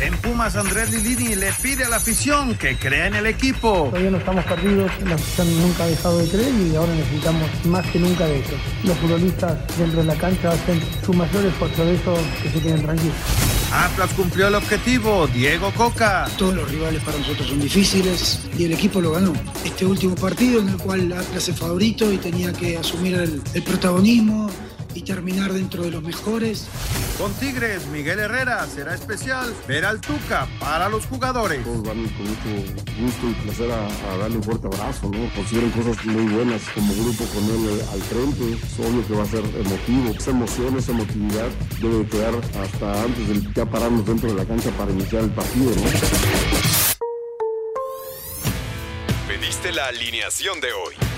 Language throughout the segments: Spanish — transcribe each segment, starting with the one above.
En Pumas, Andrés Lilini le pide a la afición que crea en el equipo. Todavía no estamos perdidos, la afición nunca ha dejado de creer y ahora necesitamos más que nunca de eso. Los futbolistas dentro de la cancha hacen su mayor esfuerzo de eso, que se queden tranquilos. Atlas cumplió el objetivo, Diego Coca. Todos los rivales para nosotros son difíciles y el equipo lo ganó. Este último partido en el cual Atlas es favorito y tenía que asumir el, el protagonismo y terminar dentro de los mejores. Con Tigres, Miguel Herrera será especial ver al Tuca para los jugadores. Todos van con mucho gusto y placer a, a darle un fuerte abrazo, ¿no? Consideran cosas muy buenas como grupo con él al frente. Es obvio que va a ser emotivo. Esa emoción, esa emotividad debe quedar hasta antes de ya pararnos dentro de la cancha para iniciar el partido, ¿no? Pediste la alineación de hoy.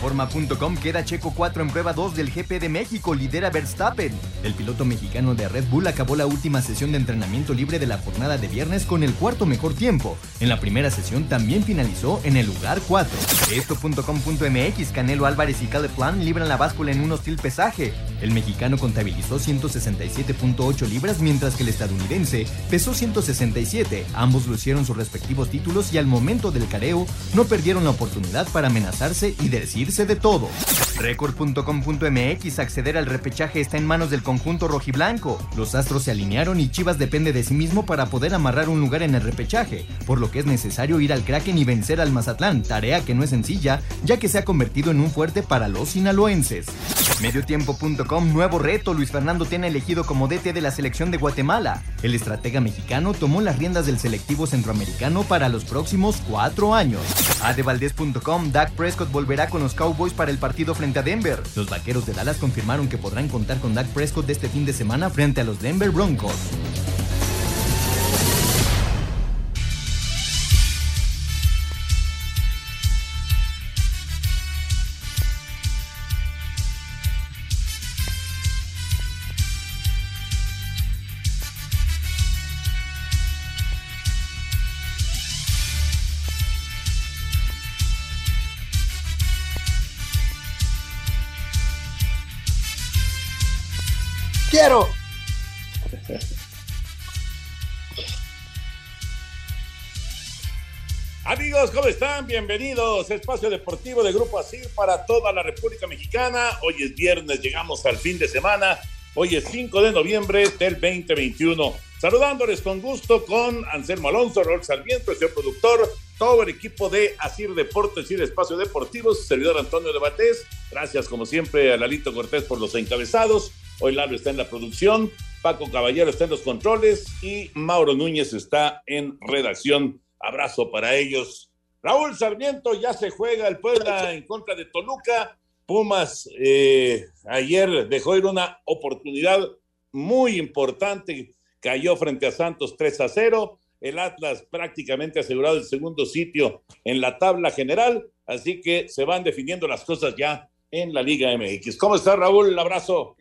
Reforma.com queda Checo 4 en prueba 2 del GP de México, lidera Verstappen. El piloto mexicano de Red Bull acabó la última sesión de entrenamiento libre de la jornada de viernes con el cuarto mejor tiempo. En la primera sesión también finalizó en el lugar 4. Esto.com.mx, Canelo Álvarez y Caleb Plan libran la báscula en un hostil pesaje. El mexicano contabilizó 167.8 libras mientras que el estadounidense pesó 167. Ambos lucieron sus respectivos títulos y al momento del careo no perdieron la oportunidad para amenazarse y de todo. Record.com.mx acceder al repechaje está en manos del conjunto rojiblanco. Los astros se alinearon y Chivas depende de sí mismo para poder amarrar un lugar en el repechaje, por lo que es necesario ir al Kraken y vencer al Mazatlán, tarea que no es sencilla, ya que se ha convertido en un fuerte para los sinaloenses. Mediotiempo.com nuevo reto, Luis Fernando tiene elegido como DT de la selección de Guatemala. El estratega mexicano tomó las riendas del selectivo centroamericano para los próximos cuatro años. Adevaldez.com, Dak Prescott volverá con los Cowboys para el partido frente a Denver. Los vaqueros de Dallas confirmaron que podrán contar con Dak Prescott este fin de semana frente a los Denver Broncos. Quiero. Amigos, ¿cómo están? Bienvenidos. Espacio Deportivo de Grupo ASIR para toda la República Mexicana. Hoy es viernes, llegamos al fin de semana. Hoy es 5 de noviembre del 2021. Saludándoles con gusto con Anselmo Alonso, Raúl Sarmiento, el señor productor, todo el equipo de Asir Deportes y de Espacio Deportivo, su servidor Antonio de Batés. Gracias, como siempre, a Lalito Cortés por los encabezados. Hoy Lalo está en la producción, Paco Caballero está en los controles y Mauro Núñez está en redacción. Abrazo para ellos. Raúl Sarmiento ya se juega el Puebla en contra de Toluca. Pumas eh, ayer dejó ir una oportunidad muy importante. Cayó frente a Santos 3 a 0. El Atlas prácticamente asegurado el segundo sitio en la tabla general. Así que se van definiendo las cosas ya en la Liga MX. ¿Cómo está Raúl? Un abrazo.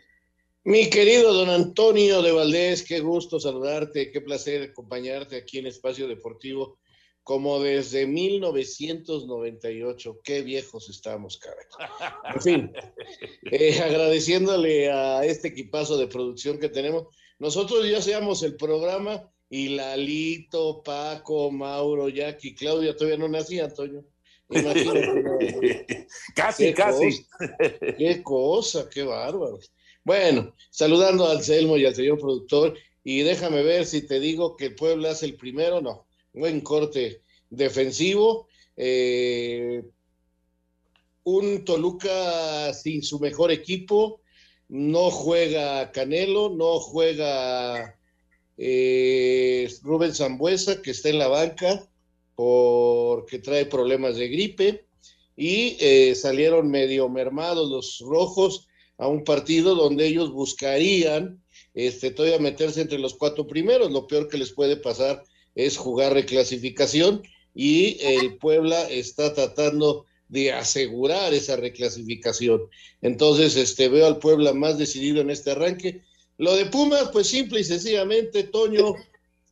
Mi querido don Antonio de Valdés, qué gusto saludarte, qué placer acompañarte aquí en Espacio Deportivo, como desde 1998. Qué viejos estamos, carajo. En fin, eh, agradeciéndole a este equipazo de producción que tenemos. Nosotros ya seamos el programa y Lalito, Paco, Mauro, Jackie, Claudia todavía no nacía, Antonio. casi, casi. qué cosa, qué bárbaro. Bueno, saludando al Selmo y al señor productor, y déjame ver si te digo que Puebla es el primero, no. Buen corte defensivo. Eh, un Toluca sin su mejor equipo, no juega Canelo, no juega eh, Rubén Zambuesa, que está en la banca porque trae problemas de gripe, y eh, salieron medio mermados los rojos a un partido donde ellos buscarían este, todavía meterse entre los cuatro primeros. Lo peor que les puede pasar es jugar reclasificación y el Puebla está tratando de asegurar esa reclasificación. Entonces, este, veo al Puebla más decidido en este arranque. Lo de Pumas, pues simple y sencillamente, Toño,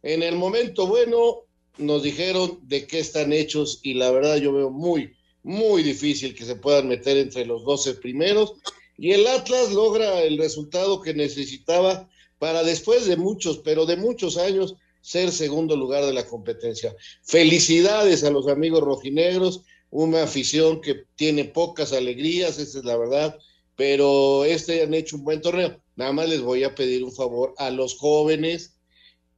en el momento bueno nos dijeron de qué están hechos y la verdad yo veo muy, muy difícil que se puedan meter entre los 12 primeros. Y el Atlas logra el resultado que necesitaba para después de muchos, pero de muchos años, ser segundo lugar de la competencia. Felicidades a los amigos rojinegros, una afición que tiene pocas alegrías, esa es la verdad, pero este han hecho un buen torneo. Nada más les voy a pedir un favor a los jóvenes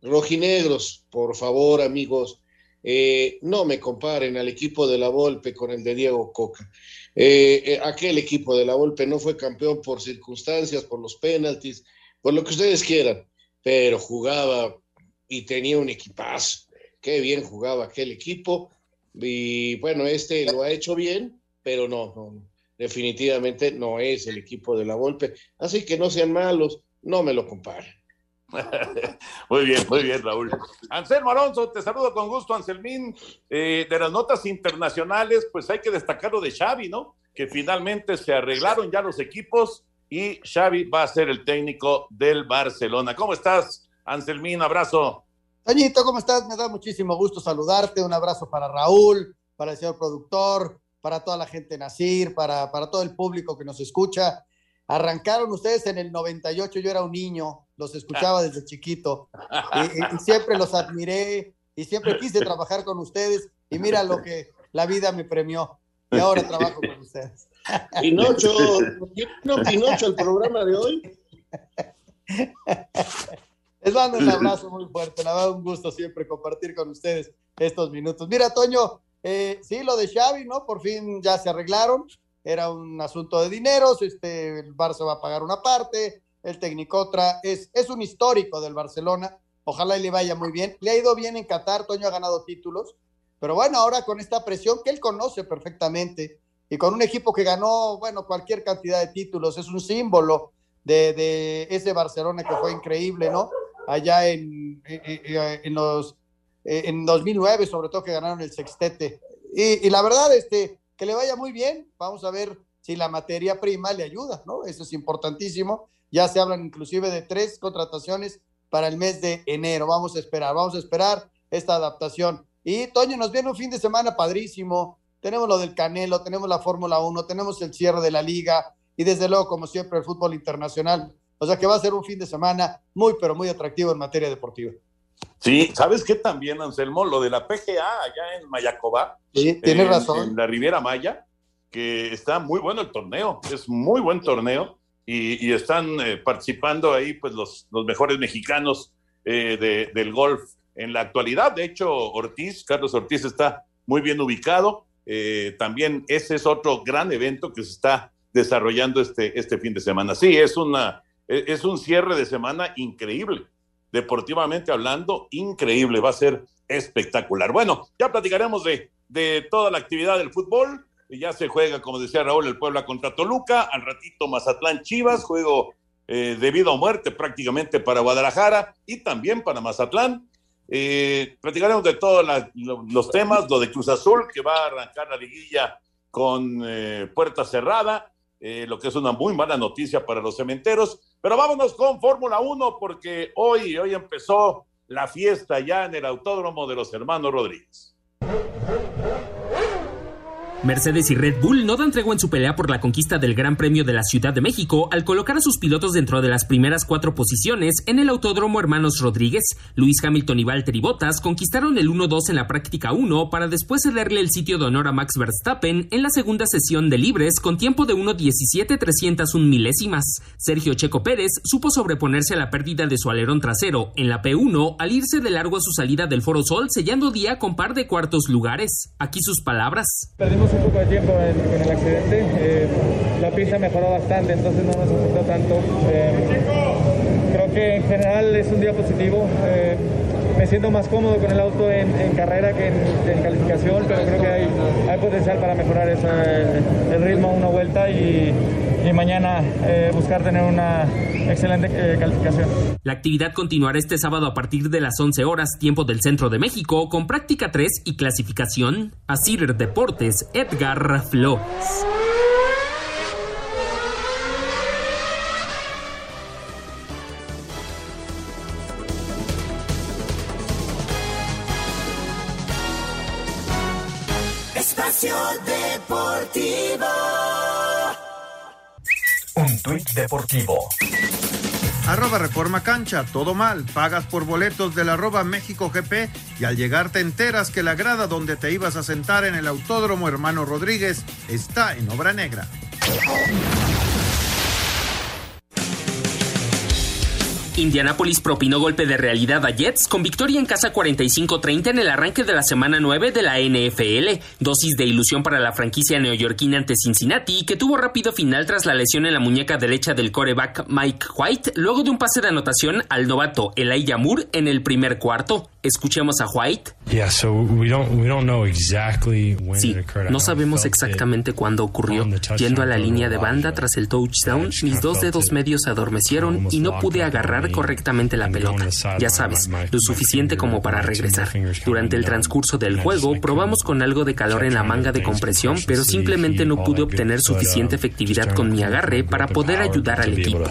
rojinegros, por favor, amigos, eh, no me comparen al equipo de la Volpe con el de Diego Coca. Eh, eh, aquel equipo de la Volpe no fue campeón por circunstancias, por los penaltis, por lo que ustedes quieran, pero jugaba y tenía un equipazo. Qué bien jugaba aquel equipo. Y bueno, este lo ha hecho bien, pero no, definitivamente no es el equipo de la Volpe. Así que no sean malos, no me lo comparen. Muy bien, muy bien, Raúl. Anselmo Alonso, te saludo con gusto, Anselmín. Eh, de las notas internacionales, pues hay que destacar lo de Xavi, ¿no? Que finalmente se arreglaron ya los equipos y Xavi va a ser el técnico del Barcelona. ¿Cómo estás, Anselmín? Abrazo. Toñito, ¿cómo estás? Me da muchísimo gusto saludarte. Un abrazo para Raúl, para el señor productor, para toda la gente Nacir, para, para todo el público que nos escucha. Arrancaron ustedes en el 98, yo era un niño, los escuchaba desde chiquito y, siempre los admiré y siempre quise trabajar con ustedes y mira lo que la vida me premió y ahora trabajo con ustedes. Pinocho, no Pinocho el programa de hoy? Les mando un abrazo muy fuerte, la verdad un gusto siempre compartir con ustedes estos minutos. Mira, Toño, eh, sí, lo de Xavi, ¿no? Por fin ya se arreglaron, era un asunto de dineros, este, el Barça va a pagar una parte, el técnico otra, es, es un histórico del Barcelona, ojalá le vaya muy bien, le ha ido bien en Qatar, Toño ha ganado títulos, pero bueno, ahora con esta presión que él conoce perfectamente y con un equipo que ganó, bueno, cualquier cantidad de títulos, es un símbolo de, ese Barcelona que fue increíble, ¿no? Allá en, en, en los en 2009, sobre todo que ganaron el sextete. Y, y, la verdad, este, que le vaya muy bien. Vamos a ver si la materia prima le ayuda, ¿no? Eso es importantísimo. Ya se hablan inclusive de tres contrataciones para el mes de enero. Vamos a esperar, vamos a esperar esta adaptación. Y Toño, nos viene un fin de semana padrísimo. Tenemos lo del Canelo, tenemos la Fórmula 1, tenemos el cierre de la liga y desde luego, como siempre, el fútbol internacional. O sea que va a ser un fin de semana muy, pero muy atractivo en materia deportiva. Sí, ¿sabes qué también, Anselmo? Lo de la PGA allá en Mayacobá. Sí, tienes razón. En la Riviera Maya, que está muy bueno el torneo, es muy buen torneo y, están eh, participando ahí pues los, los mejores mexicanos eh, de, del golf en la actualidad. De hecho, Ortiz, Carlos Ortiz está muy bien ubicado. Eh, también ese es otro gran evento que se está desarrollando este, este fin de semana. Sí, es, una, es un cierre de semana increíble deportivamente hablando, increíble, va a ser espectacular. Bueno, ya platicaremos de, de toda la actividad del fútbol. Ya se juega, como decía Raúl, el Puebla contra Toluca, al ratito Mazatlán Chivas, juego eh, de vida o muerte prácticamente para Guadalajara y también para Mazatlán. Eh, platicaremos de todos los temas, lo de Cruz Azul, que va a arrancar la liguilla con eh, puerta cerrada, eh, lo que es una muy mala noticia para los cementeros. Pero vámonos con Fórmula 1 porque hoy, hoy empezó la fiesta ya en el Autódromo de los Hermanos Rodríguez. Mercedes y Red Bull no dan tregua en su pelea por la conquista del Gran Premio de la Ciudad de México al colocar a sus pilotos dentro de las primeras cuatro posiciones en el Autódromo Hermanos Rodríguez. Luis Hamilton y Valtteri Bottas conquistaron el 1-2 en la práctica 1 para después cederle el sitio de honor a Max Verstappen en la segunda sesión de libres con tiempo de 1.17.301 milésimas. Sergio Checo Pérez supo sobreponerse a la pérdida de su alerón trasero en la P1 al irse de largo a su salida del Foro Sol sellando día con par de cuartos lugares. Aquí sus palabras un poco de tiempo en, el accidente. Eh, la pista mejoró bastante, entonces no nos afectó tanto. Eh, creo que en general es un día positivo. Eh, me siento más cómodo con el auto en, carrera que en, calificación, pero creo que hay, hay potencial para mejorar el ritmo una vuelta y, y mañana buscar tener una excelente calificación. La actividad continuará este sábado a partir de las 11 horas, tiempo del centro de México, con práctica 3 y clasificación. Asir Deportes, Edgar Flores. Un tuit deportivo. Arroba Reforma Cancha, todo mal. Pagas por boletos del arroba México GP y al llegar te enteras que la grada donde te ibas a sentar en el Autódromo Hermano Rodríguez está en obra negra. Indianapolis propinó golpe de realidad a Jets con victoria en casa 45-30 en el arranque de la semana 9 de la NFL. Dosis de ilusión para la franquicia neoyorquina ante Cincinnati, que tuvo rápido final tras la lesión en la muñeca derecha del coreback Mike White, luego de un pase de anotación al novato Elijah Moore en el primer cuarto. Escuchemos a White. Sí, no sabemos exactamente cuándo ocurrió. Yendo a la línea de banda tras el touchdown, mis dos dedos medios se adormecieron y no pude agarrar correctamente la pelota. Ya sabes, lo suficiente como para regresar. Durante el transcurso del juego, probamos con algo de calor en la manga de compresión, pero simplemente no pude obtener suficiente efectividad con mi agarre para poder ayudar al equipo.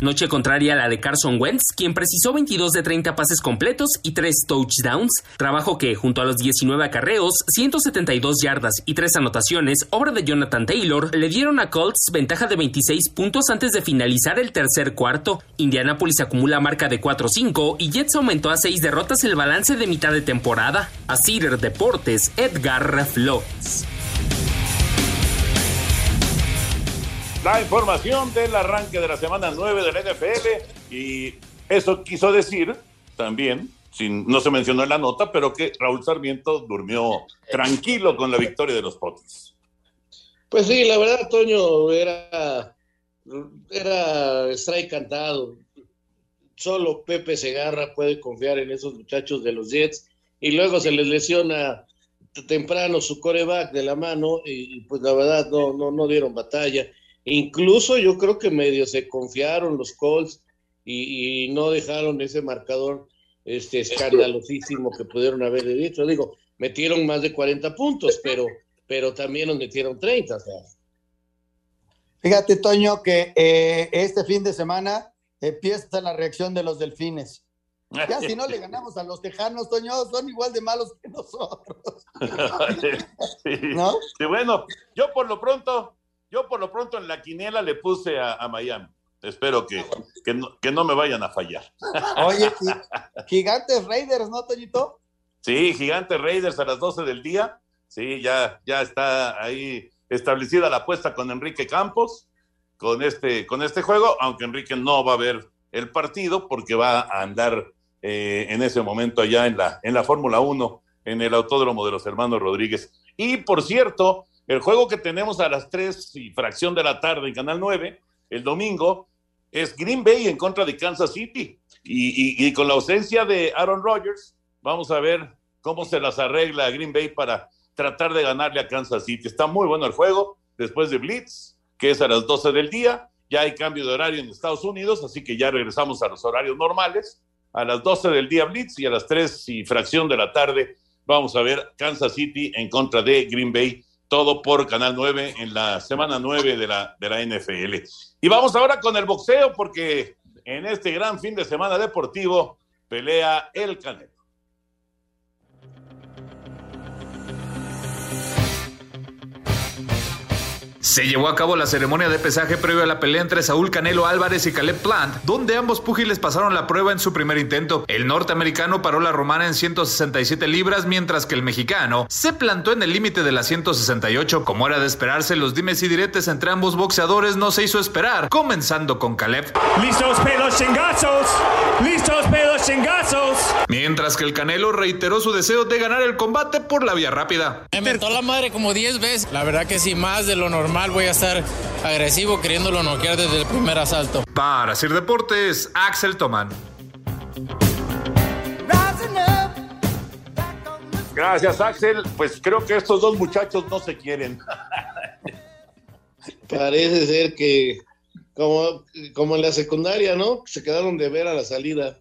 Noche contraria a la de Carson Wentz, quien precisó 22 de 30 pases completos y 3 touchdowns, trabajo que, junto a los 19 acarreos, 172 yardas y 3 anotaciones, obra de Jonathan Taylor, le dieron a Colts ventaja de 26 puntos antes de finalizar el tercer cuarto. Indianapolis acumula marca de 4-5 y Jets aumentó a 6 derrotas el balance de mitad de temporada. A Cider Deportes, Edgar Flores. La información del arranque de la semana 9 del NFL y eso quiso decir también no se mencionó en la nota, pero que Raúl Sarmiento durmió tranquilo con la victoria de los Potis. Pues sí, la verdad, Toño, era, era strike cantado. Solo Pepe Segarra puede confiar en esos muchachos de los Jets y luego se les lesiona temprano su coreback de la mano y pues la verdad no, no, no dieron batalla. Incluso yo creo que medio se confiaron los Colts y no dejaron ese marcador este escandalosísimo que pudieron haber dicho. Digo, metieron más de 40 puntos, pero, pero también nos metieron 30. Fíjate, Toño, que eh, este fin de semana empieza la reacción de los delfines. Ya si no le ganamos a los tejanos, Toño, son igual de malos que nosotros. ¿No? Sí, bueno, yo por lo pronto, yo por lo pronto en la quiniela le puse a Miami. Espero que, que, no, me vayan a fallar. Oye, Gigantes Raiders, ¿no, Toñito? Sí, Gigantes Raiders a las 12 del día. Sí, ya, ya está ahí establecida la apuesta con Enrique Campos, con este, con este juego, aunque Enrique no va a ver el partido porque va a andar eh, en ese momento allá en la, en la Fórmula 1, en el Autódromo de los Hermanos Rodríguez. Y por cierto, el juego que tenemos a las 3 y fracción de la tarde en Canal 9, el domingo, es Green Bay en contra de Kansas City. Y, con la ausencia de Aaron Rodgers, vamos a ver cómo se las arregla Green Bay para tratar de ganarle a Kansas City. Está muy bueno el juego después de Blitz, que es a las 12 del día. Ya hay cambio de horario en Estados Unidos, así que ya regresamos a los horarios normales. A las 12 del día Blitz y a las 3 y fracción de la tarde vamos a ver Kansas City en contra de Green Bay todo por Canal 9 en la semana 9 de la, de la NFL. Y vamos ahora con el boxeo, porque en este gran fin de semana deportivo pelea el Canelo. Se llevó a cabo la ceremonia de pesaje previo a la pelea entre Saúl Canelo Álvarez y Caleb Plant, donde ambos púgiles pasaron la prueba en su primer intento. El norteamericano paró la romana en 167 libras, mientras que el mexicano se plantó en el límite de las 168. Como era de esperarse, los dimes y diretes entre ambos boxeadores no se hizo esperar, comenzando con Caleb. ¡Listos pelos chingazos! ¡Listos pelos chingazos! Mientras que el Canelo reiteró su deseo de ganar el combate por la vía rápida. Me mentó la madre como 10 veces. La verdad que sí, más de lo normal voy a estar agresivo queriéndolo noquear desde el primer asalto. Para Sir Deportes, Axel Toman. Gracias, Axel. Pues creo que estos dos muchachos no se quieren. Parece ser que, como, como en la secundaria, ¿no? Se quedaron de ver a la salida.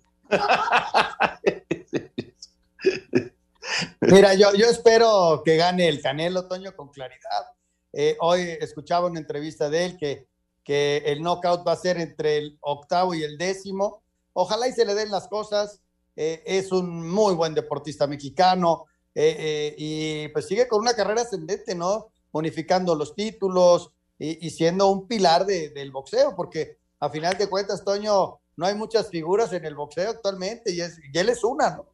Mira, yo, yo espero que gane el Canelo, Toño, con claridad. Eh, hoy escuchaba una entrevista de él que, que el knockout va a ser entre el octavo y el décimo. Ojalá y se le den las cosas. Eh, es un muy buen deportista mexicano eh, y pues sigue con una carrera ascendente, ¿no? Unificando los títulos y, siendo un pilar del boxeo, porque a final de cuentas, Toño, no hay muchas figuras en el boxeo actualmente y, y él es una, ¿no?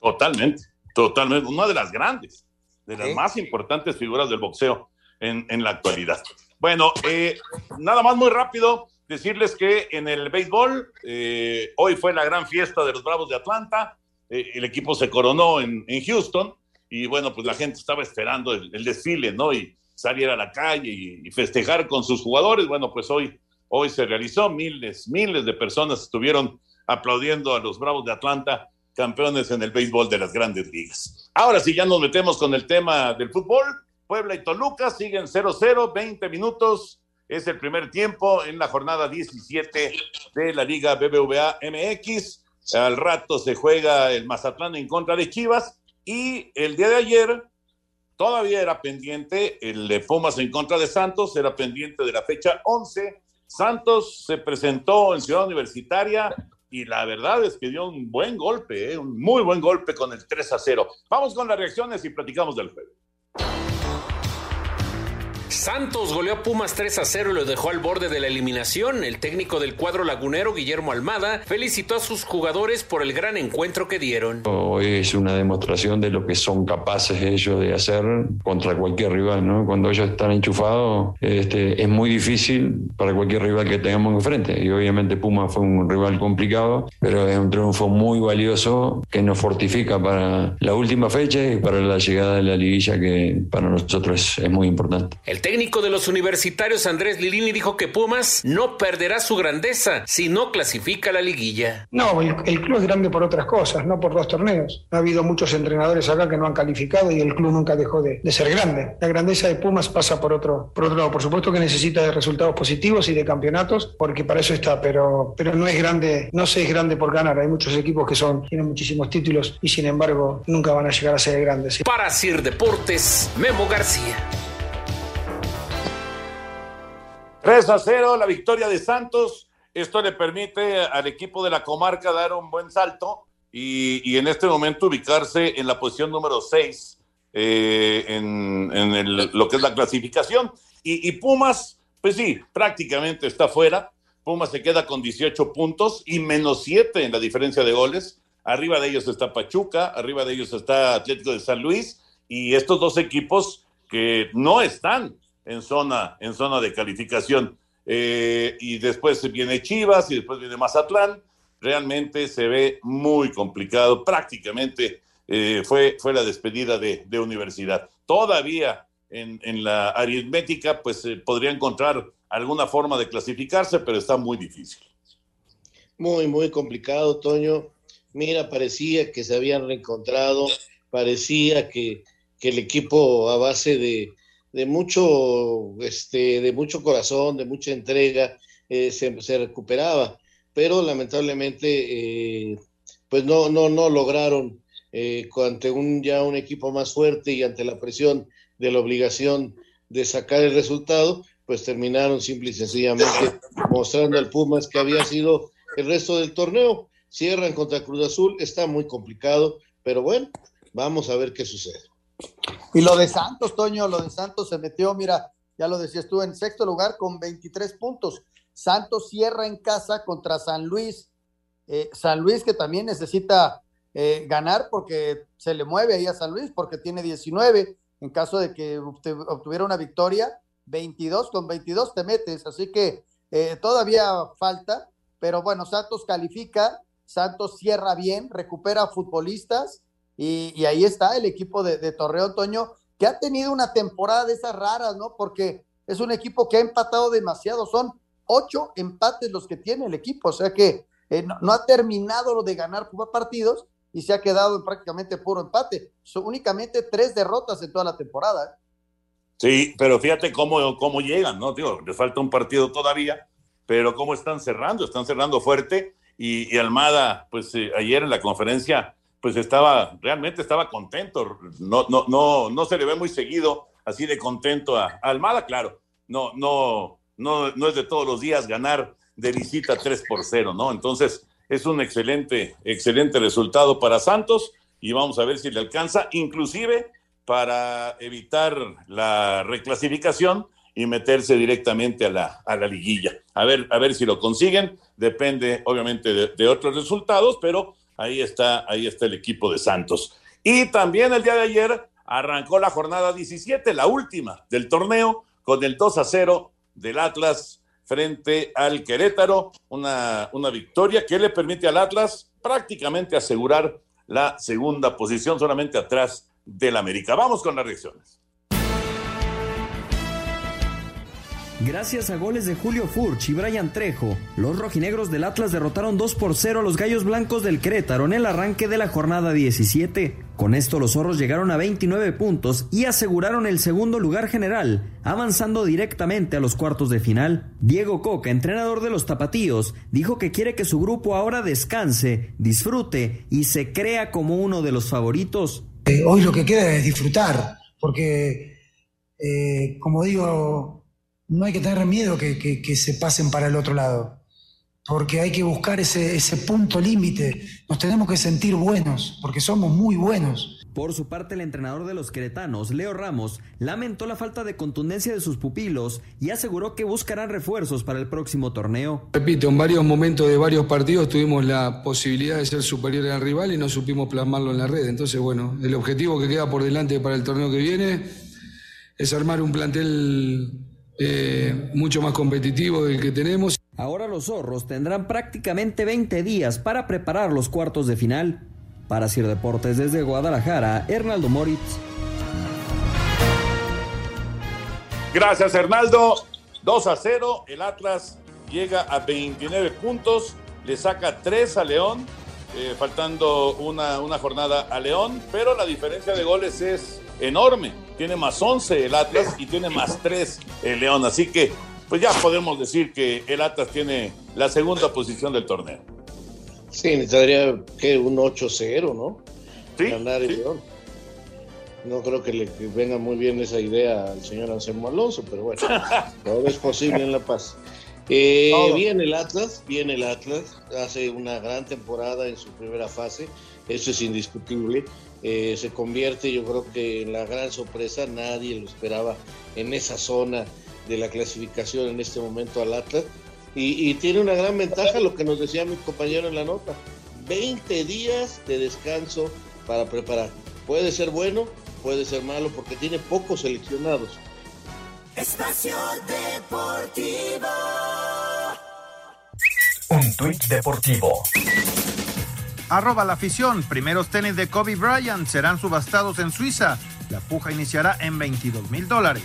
Totalmente, totalmente, una de las grandes de las más importantes figuras del boxeo en, en la actualidad. Bueno, eh, nada más muy rápido decirles que en el béisbol, eh, hoy fue la gran fiesta de los Bravos de Atlanta, eh, el equipo se coronó en, en, Houston y bueno, pues la gente estaba esperando el, el desfile, ¿no? Y salir a la calle y, y, festejar con sus jugadores. Bueno, pues hoy, hoy se realizó, miles, miles de personas estuvieron aplaudiendo a los Bravos de Atlanta campeones en el béisbol de las grandes ligas. Ahora sí, ya nos metemos con el tema del fútbol. Puebla y Toluca siguen 0-0, 20 minutos. Es el primer tiempo en la jornada 17 de la Liga BBVA MX. Al rato se juega el Mazatlán en contra de Chivas. Y el día de ayer todavía era pendiente el de Pumas en contra de Santos, era pendiente de la fecha 11. Santos se presentó en Ciudad Universitaria y la verdad es que dio un buen golpe, ¿eh? un muy buen golpe con el 3 a 0. Vamos con las reacciones y platicamos del juego. Santos goleó a Pumas 3 a 0 y lo dejó al borde de la eliminación. El técnico del cuadro lagunero, Guillermo Almada, felicitó a sus jugadores por el gran encuentro que dieron. Hoy es una demostración de lo que son capaces ellos de hacer contra cualquier rival, ¿no? Cuando ellos están enchufados, este, es muy difícil para cualquier rival que tengamos enfrente. Y obviamente Pumas fue un rival complicado, pero es un triunfo muy valioso que nos fortifica para la última fecha y para la llegada de la liguilla que para nosotros es, es muy importante. El técnico de los universitarios Andrés Lilini dijo que Pumas no perderá su grandeza si no clasifica la liguilla. No, el, el, club es grande por otras cosas, no por dos torneos. Ha habido muchos entrenadores acá que no han calificado y el club nunca dejó de, de ser grande. La grandeza de Pumas pasa por otro, por otro lado. Por supuesto que necesita de resultados positivos y de campeonatos, porque para eso está, pero, pero no es grande, no se es grande por ganar. Hay muchos equipos que son, tienen muchísimos títulos y sin embargo nunca van a llegar a ser grandes. Para Sir Deportes, Memo García. 3 a 0, la victoria de Santos. Esto le permite al equipo de la comarca dar un buen salto y, y en este momento ubicarse en la posición número 6 eh, en, en lo que es la clasificación. Y, y, Pumas, pues sí, prácticamente está fuera. Pumas se queda con 18 puntos y menos 7 en la diferencia de goles. Arriba de ellos está Pachuca, arriba de ellos está Atlético de San Luis y estos dos equipos que no están en zona, en zona de calificación. Eh, y después viene Chivas y después viene Mazatlán. Realmente se ve muy complicado. Prácticamente eh, fue, fue la despedida de, de universidad. Todavía en, en, la aritmética, pues eh, podría encontrar alguna forma de clasificarse, pero está muy difícil. Muy, muy complicado, Toño. Mira, parecía que se habían reencontrado, parecía que, que el equipo a base de, de mucho, este, de mucho corazón, de mucha entrega, eh, se, recuperaba, pero lamentablemente, eh, pues no, no, no lograron eh, ante un ya un equipo más fuerte y ante la presión de la obligación de sacar el resultado, pues terminaron simple y sencillamente mostrando al Pumas que había sido el resto del torneo. Cierran contra Cruz Azul, está muy complicado, pero bueno, vamos a ver qué sucede. Y lo de Santos, Toño, lo de Santos se metió, mira, ya lo decías tú, en sexto lugar con 23 puntos. Santos cierra en casa contra San Luis. Eh, San Luis que también necesita eh, ganar porque se le mueve ahí a San Luis porque tiene 19. En caso de que obtuviera una victoria, 22 con 22 te metes. Así que eh, todavía falta, pero bueno, Santos califica, Santos cierra bien, recupera futbolistas y, ahí está el equipo de, de Torreón Toño, que ha tenido una temporada de esas raras, ¿no? Porque es un equipo que ha empatado demasiado, son ocho empates los que tiene el equipo, o sea que eh, no, ha terminado lo de ganar partidos y se ha quedado en prácticamente puro empate. Son únicamente tres derrotas en toda la temporada. ¿eh? Sí, pero fíjate cómo, cómo llegan, ¿no? Digo, les falta un partido todavía, pero cómo están cerrando, están cerrando fuerte y, Almada, pues eh, ayer en la conferencia, pues estaba, realmente estaba contento, no, no, no, no se le ve muy seguido así de contento a, a Almada, claro, no, no, no, no es de todos los días ganar de visita 3 por 0, ¿no? Entonces, es un excelente, excelente resultado para Santos y vamos a ver si le alcanza, inclusive para evitar la reclasificación y meterse directamente a la, a la liguilla. A ver, a ver si lo consiguen. Depende, obviamente, de, de, otros resultados, pero ahí está, ahí está el equipo de Santos. Y también el día de ayer arrancó la jornada 17, la última del torneo, con el 2 a 0 del Atlas frente al Querétaro, una, una victoria que le permite al Atlas prácticamente asegurar la segunda posición solamente atrás del América. Vamos con las reacciones. Gracias a goles de Julio Furch y Brian Trejo, los rojinegros del Atlas derrotaron 2 por 0 a los Gallos Blancos del Querétaro en el arranque de la jornada 17. Con esto los zorros llegaron a 29 puntos y aseguraron el segundo lugar general, avanzando directamente a los cuartos de final. Diego Coca, entrenador de los Tapatíos, dijo que quiere que su grupo ahora descanse, disfrute y se crea como uno de los favoritos. Eh, hoy lo que queda es disfrutar, porque, eh, como digo, no hay que tener miedo que, que, se pasen para el otro lado, porque hay que buscar ese, ese punto límite. Nos tenemos que sentir buenos, porque somos muy buenos. Por su parte, el entrenador de los queretanos, Leo Ramos, lamentó la falta de contundencia de sus pupilos y aseguró que buscarán refuerzos para el próximo torneo. Repito, en varios momentos de varios partidos tuvimos la posibilidad de ser superiores al rival y no supimos plasmarlo en la red. Entonces, bueno, el objetivo que queda por delante para el torneo que viene es armar un plantel eh, mucho más competitivo del que tenemos. Ahora los zorros tendrán prácticamente 20 días para preparar los cuartos de final. Para Sir Deportes desde Guadalajara, Hernaldo Moritz. Gracias, Hernaldo. 2 a 0. El Atlas llega a 29 puntos. Le saca 3 a León, eh, faltando una, una jornada a León. Pero la diferencia de goles es enorme. Tiene más 11 el Atlas y tiene más 3 el León. Así que, pues ya podemos decir que el Atlas tiene la segunda posición del torneo. Sí, necesitaría que un 8-0, ¿no? Sí. Ganar el León. No creo que le venga muy bien esa idea al señor Anselmo Alonso, pero bueno, todo es posible en La Paz. Eh, viene el Atlas, viene el Atlas, hace una gran temporada en su primera fase, eso es indiscutible. Eh, se convierte, yo creo que en la gran sorpresa, nadie lo esperaba en esa zona de la clasificación en este momento al Atlas. Y, tiene una gran ventaja, lo que nos decía mi compañero en la nota, 20 días de descanso para preparar. Puede ser bueno, puede ser malo, porque tiene pocos seleccionados. Espacio Deportivo. Tuit deportivo. Arroba la afición. Primeros tenis de Kobe Bryant serán subastados en Suiza. La puja iniciará en 22 mil dólares.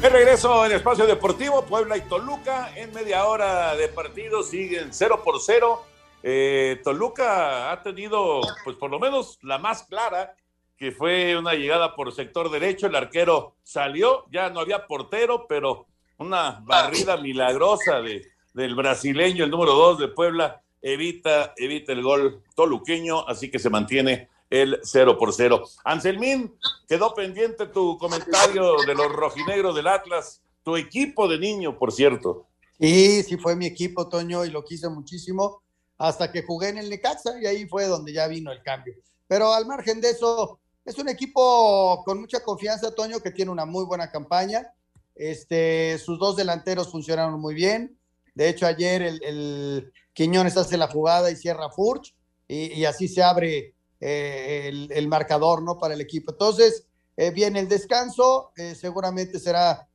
De regreso en Espacio Deportivo, Puebla y Toluca en media hora de partido siguen 0 por 0. Eh, Toluca ha tenido, pues por lo menos la más clara, que fue una llegada por sector derecho, el arquero salió, ya no había portero, pero una barrida milagrosa de, del brasileño, el número dos de Puebla, evita, evita el gol toluqueño, así que se mantiene el 0 por 0. Anselmín, quedó pendiente tu comentario de los rojinegros del Atlas, tu equipo de niño, por cierto. Sí, sí fue mi equipo, Toño, y lo quise muchísimo. hasta que jugué en el Necaxa y ahí fue donde ya vino el cambio. Pero al margen de eso, es un equipo con mucha confianza, Toño, que tiene una muy buena campaña. Este, sus dos delanteros funcionaron muy bien. De hecho, ayer el, el Quiñones hace la jugada y cierra Furch, y, así se abre eh, el, marcador ¿no? para el equipo. Entonces, eh, viene el descanso, eh, seguramente será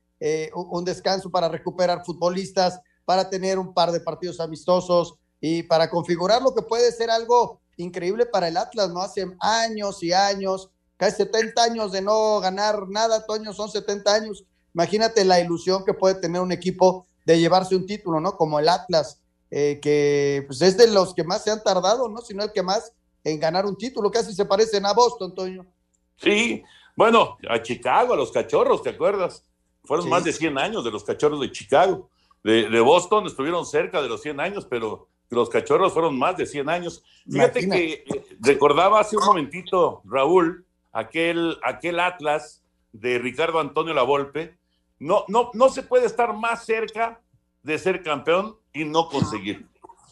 un descanso para recuperar futbolistas, para tener un par de partidos amistosos y para configurar lo que puede ser algo increíble para el Atlas, ¿no? Hace años y años, casi 70 años de no ganar nada, Toño, son 70 años. Imagínate la ilusión que puede tener un equipo de llevarse un título, ¿no? Como el Atlas, eh, que pues es de los que más se han tardado, ¿no? Sino el que más en ganar un título, casi se parecen a Boston, Toño. Sí, bueno, a Chicago, a los cachorros, ¿te acuerdas? Fueron más de 100 años de los cachorros de Chicago. De, de, Boston estuvieron cerca de los 100 años, pero los cachorros fueron más de 100 años. Fíjate que eh, recordaba hace un momentito, Raúl, aquel, aquel Atlas de Ricardo Antonio Lavolpe. No, no, no se puede estar más cerca de ser campeón y no conseguir.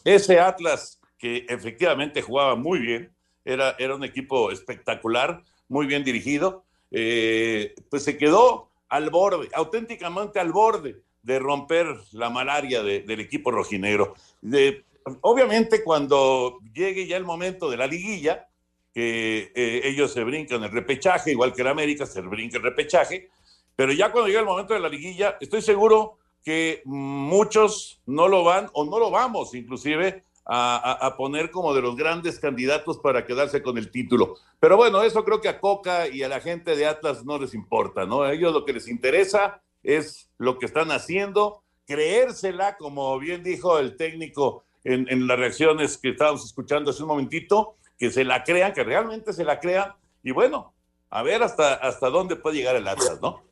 Ese Atlas que efectivamente jugaba muy bien, era, era un equipo espectacular, muy bien dirigido, eh, pues se quedó al borde, auténticamente al borde de romper la malaria del equipo rojinegro. De, obviamente cuando llegue ya el momento de la liguilla, que eh, ellos se brincan el repechaje, igual que el América se brinca el repechaje, pero ya cuando llegue el momento de la liguilla, estoy seguro que muchos no lo van o no lo vamos inclusive a, poner como de los grandes candidatos para quedarse con el título. Pero bueno, eso creo que a Coca y a la gente de Atlas no les importa, ¿no? A ellos lo que les interesa es lo que están haciendo, creérsela, como bien dijo el técnico en, las reacciones que estábamos escuchando hace un momentito, que se la crean, que realmente se la crean, y bueno, a ver hasta, hasta dónde puede llegar el Atlas, ¿no?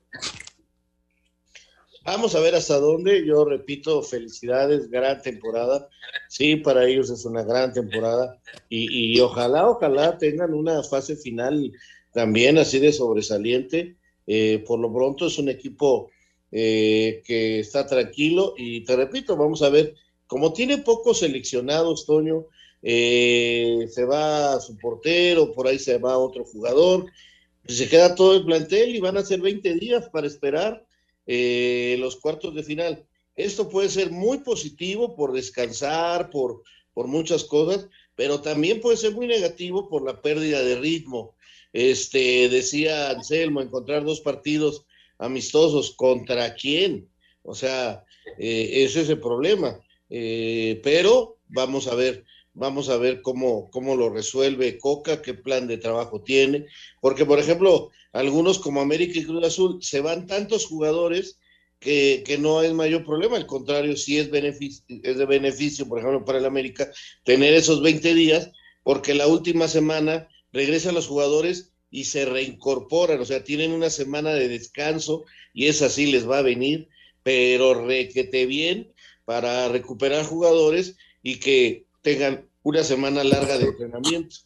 Vamos a ver hasta dónde. Yo repito, felicidades, gran temporada. Sí, para ellos es una gran temporada. Y, y, ojalá, ojalá tengan una fase final también así de sobresaliente. Eh, por lo pronto es un equipo eh, que está tranquilo. Y te repito, vamos a ver como tiene pocos seleccionados, Toño, eh, se va su portero, por ahí se va otro jugador, pues se queda todo el plantel y van a ser 20 días para esperar eh, los cuartos de final. Esto puede ser muy positivo por descansar, por, por muchas cosas, pero también puede ser muy negativo por la pérdida de ritmo. Este, decía Anselmo, encontrar dos partidos amistosos, ¿contra quién? O sea, eh, ese es el problema. Eh, pero vamos a ver, vamos a ver cómo, cómo lo resuelve Coca, qué plan de trabajo tiene, porque por ejemplo, algunos como América y Cruz Azul se van tantos jugadores que, que, no es mayor problema, al contrario, sí es, beneficio, es de beneficio, por ejemplo, para el América, tener esos 20 días, porque la última semana regresan los jugadores y se reincorporan, o sea, tienen una semana de descanso y es así les va a venir, pero requete bien para recuperar jugadores y que tengan una semana larga de entrenamiento.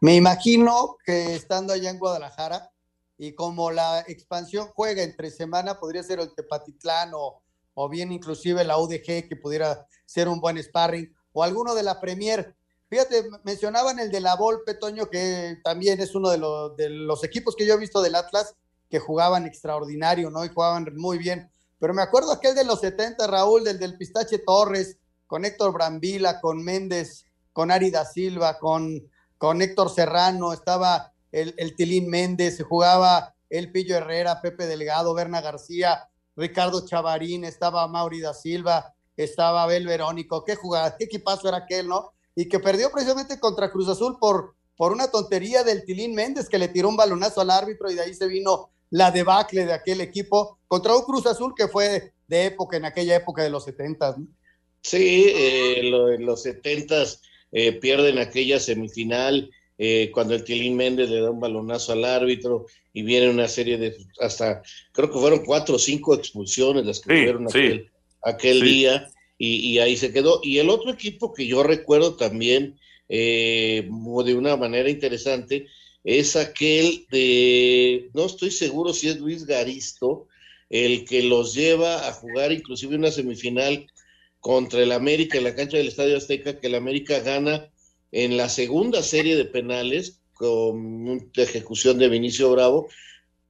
Me imagino que estando allá en Guadalajara y como la expansión juega entre semana, podría ser el Tepatitlán o, o bien inclusive la UDG que pudiera ser un buen sparring o alguno de la Premier. Fíjate, mencionaban el de la Volpe, Toño, que también es uno de los, de los equipos que yo he visto del Atlas que jugaban extraordinario, ¿no? Y jugaban muy bien. Pero me acuerdo aquel de los 70, Raúl, del del Pistache Torres, con Héctor Brambila, con Méndez, con Árida Silva, con, con Héctor Serrano, estaba el, Tilín Méndez, jugaba el Pillo Herrera, Pepe Delgado, Berna García, Ricardo Chavarín, estaba Mauri da Silva, estaba Abel Verónico, qué jugada, qué equipazo era aquel, ¿no? Y que perdió precisamente contra Cruz Azul por, por una tontería del Tilín Méndez que le tiró un balonazo al árbitro y de ahí se vino la debacle de aquel equipo contra un Cruz Azul que fue de época, en aquella época de los 70. Sí, eh, en los 70 eh, pierden aquella semifinal eh, cuando el Tilín Méndez le da un balonazo al árbitro y viene una serie de, hasta, creo que fueron cuatro o cinco expulsiones las que tuvieron aquel, día y, ahí se quedó. Y el otro equipo que yo recuerdo también de una manera interesante es aquel de, no estoy seguro si es Luis Garisto, el que los lleva a jugar inclusive una semifinal contra el América en la cancha del Estadio Azteca, que el América gana en la segunda serie de penales con una ejecución de Vinicio Bravo,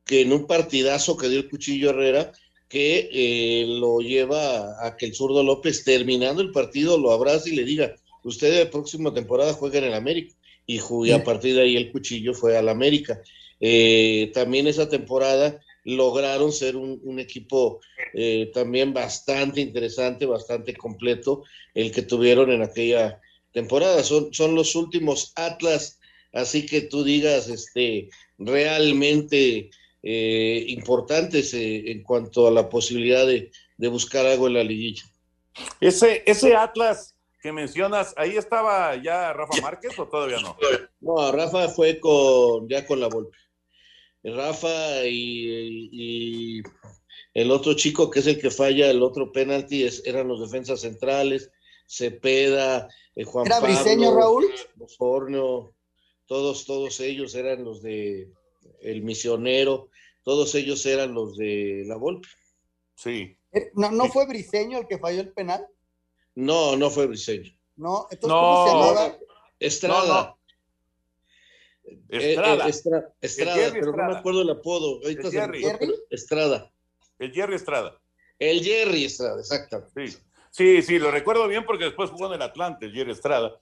que en un partidazo que dio el Cuchillo Herrera, que eh, lo lleva a que el zurdo López, terminando el partido, lo abraza y le diga, usted la próxima temporada juega en el América. Y, y a partir de ahí el Cuchillo fue al América. Eh, también esa temporada lograron ser un, equipo eh, también bastante interesante, bastante completo, el que tuvieron en aquella temporada. Son, son los últimos Atlas, así que tú digas, este, realmente eh, importantes eh, en cuanto a la posibilidad de, buscar algo en la liguilla. Ese, ese Atlas que mencionas, ¿ahí estaba ya Rafa Márquez o todavía no? No, Rafa fue con ya con la Volpe. Rafa y, el otro chico que es el que falla el otro penalti eran los defensas centrales, Cepeda, eh, Juan ¿Era Briseño, Raúl? todos, todos ellos eran los de el misionero, todos ellos eran los de la Volpe. Sí. Eh, ¿No, no fue Briseño el que falló el penal? No, no fue Briseño. No, entonces, ¿cómo se llamaba? Estrada. Estrada. Eh, eh, Estrada, pero no me acuerdo el apodo. el Jerry. Estrada. El Jerry Estrada. El Jerry Estrada, exactamente. Sí. sí, sí, lo recuerdo bien porque después jugó en el Atlante, el Jerry Estrada.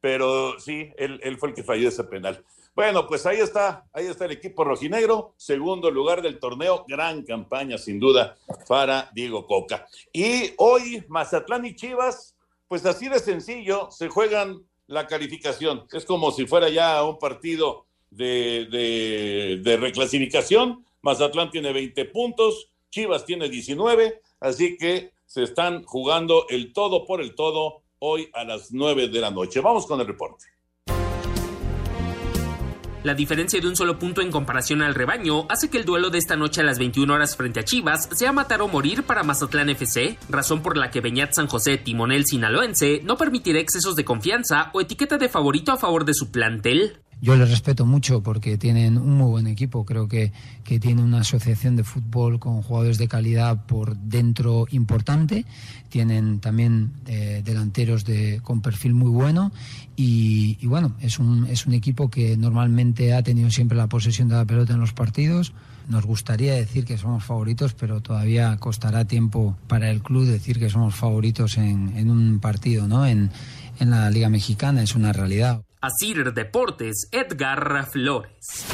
Pero sí, él, él fue el que falló ese penal. Bueno, pues ahí está, ahí está el equipo rojinegro, segundo lugar del torneo, gran campaña sin duda para Diego Coca. Y hoy Mazatlán y Chivas, pues así de sencillo, se juegan la calificación. Es como si fuera ya un partido de, de, reclasificación. Mazatlán tiene 20 puntos, Chivas tiene 19, así que se están jugando el todo por el todo hoy a las 9 de la noche. Vamos con el reporte. La diferencia de un solo punto en comparación al rebaño hace que el duelo de esta noche a las 21 horas frente a Chivas sea matar o morir para Mazatlán FC, razón por la que Beñat San José, timonel sinaloense, no permitirá excesos de confianza o etiqueta de favorito a favor de su plantel. Yo les respeto mucho porque tienen un muy buen equipo. Creo que, que tiene una asociación de fútbol con jugadores de calidad por dentro importante. Tienen también eh, delanteros de, con perfil muy bueno. Y, y, bueno, es un, es un equipo que normalmente ha tenido siempre la posesión de la pelota en los partidos. Nos gustaría decir que somos favoritos, pero todavía costará tiempo para el club decir que somos favoritos en, en un partido, ¿no? En, en la Liga Mexicana es una realidad. Asir Deportes, Edgar Flores.